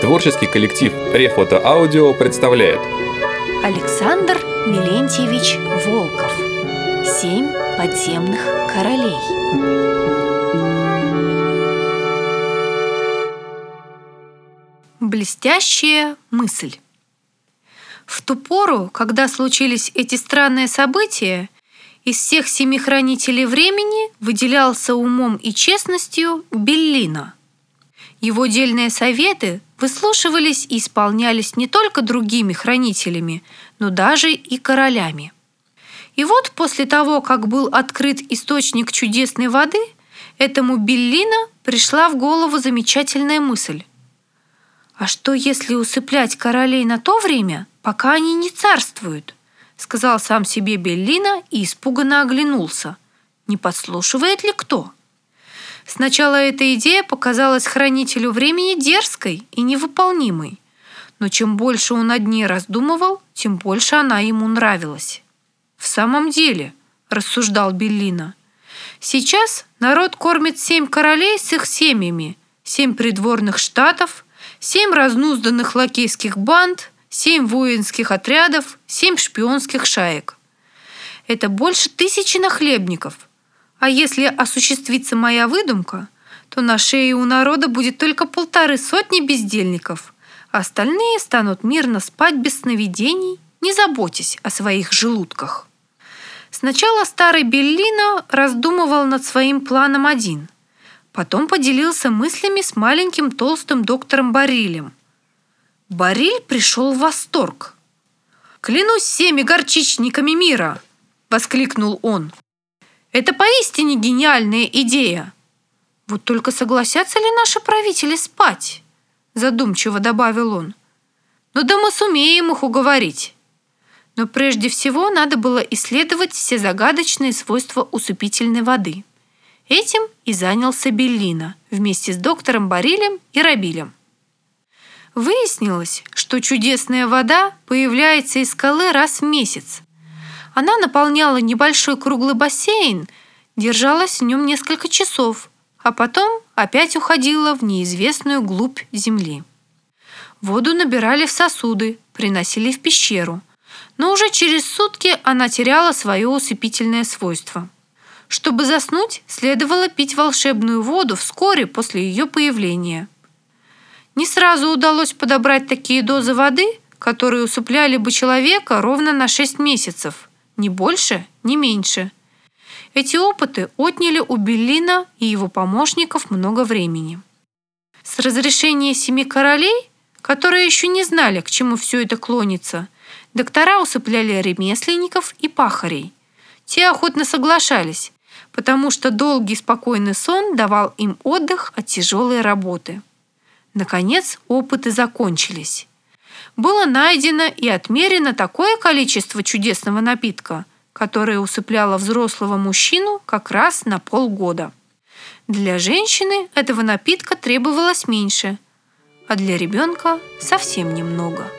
Творческий коллектив Рефото Аудио представляет. Александр Милентьевич Волков. Семь подземных королей Блестящая мысль. В ту пору, когда случились эти странные события, из всех семи хранителей времени выделялся умом и честностью Беллина – его дельные советы выслушивались и исполнялись не только другими хранителями, но даже и королями. И вот после того, как был открыт источник чудесной воды, этому Беллина пришла в голову замечательная мысль. «А что, если усыплять королей на то время, пока они не царствуют?» сказал сам себе Беллина и испуганно оглянулся. Не подслушивает ли кто? Сначала эта идея показалась хранителю времени дерзкой и невыполнимой, но чем больше он над ней раздумывал, тем больше она ему нравилась. «В самом деле», – рассуждал Беллина, – «сейчас народ кормит семь королей с их семьями, семь придворных штатов, семь разнузданных лакейских банд, семь воинских отрядов, семь шпионских шаек. Это больше тысячи нахлебников – а если осуществится моя выдумка, то на шее у народа будет только полторы сотни бездельников, а остальные станут мирно спать без сновидений, не заботясь о своих желудках. Сначала старый Беллино раздумывал над своим планом один, потом поделился мыслями с маленьким толстым доктором Барилем. Бариль пришел в восторг. «Клянусь всеми горчичниками мира!» — воскликнул он. Это поистине гениальная идея. Вот только согласятся ли наши правители спать? Задумчиво добавил он. Ну да мы сумеем их уговорить. Но прежде всего надо было исследовать все загадочные свойства усыпительной воды. Этим и занялся Беллина вместе с доктором Барилем и Рабилем. Выяснилось, что чудесная вода появляется из скалы раз в месяц, она наполняла небольшой круглый бассейн, держалась в нем несколько часов, а потом опять уходила в неизвестную глубь земли. Воду набирали в сосуды, приносили в пещеру, но уже через сутки она теряла свое усыпительное свойство. Чтобы заснуть, следовало пить волшебную воду вскоре после ее появления. Не сразу удалось подобрать такие дозы воды, которые усыпляли бы человека ровно на 6 месяцев – ни больше, ни меньше. Эти опыты отняли у Беллина и его помощников много времени. С разрешения семи королей, которые еще не знали, к чему все это клонится, доктора усыпляли ремесленников и пахарей. Те охотно соглашались, потому что долгий спокойный сон давал им отдых от тяжелой работы. Наконец, опыты закончились было найдено и отмерено такое количество чудесного напитка, которое усыпляло взрослого мужчину как раз на полгода. Для женщины этого напитка требовалось меньше, а для ребенка совсем немного.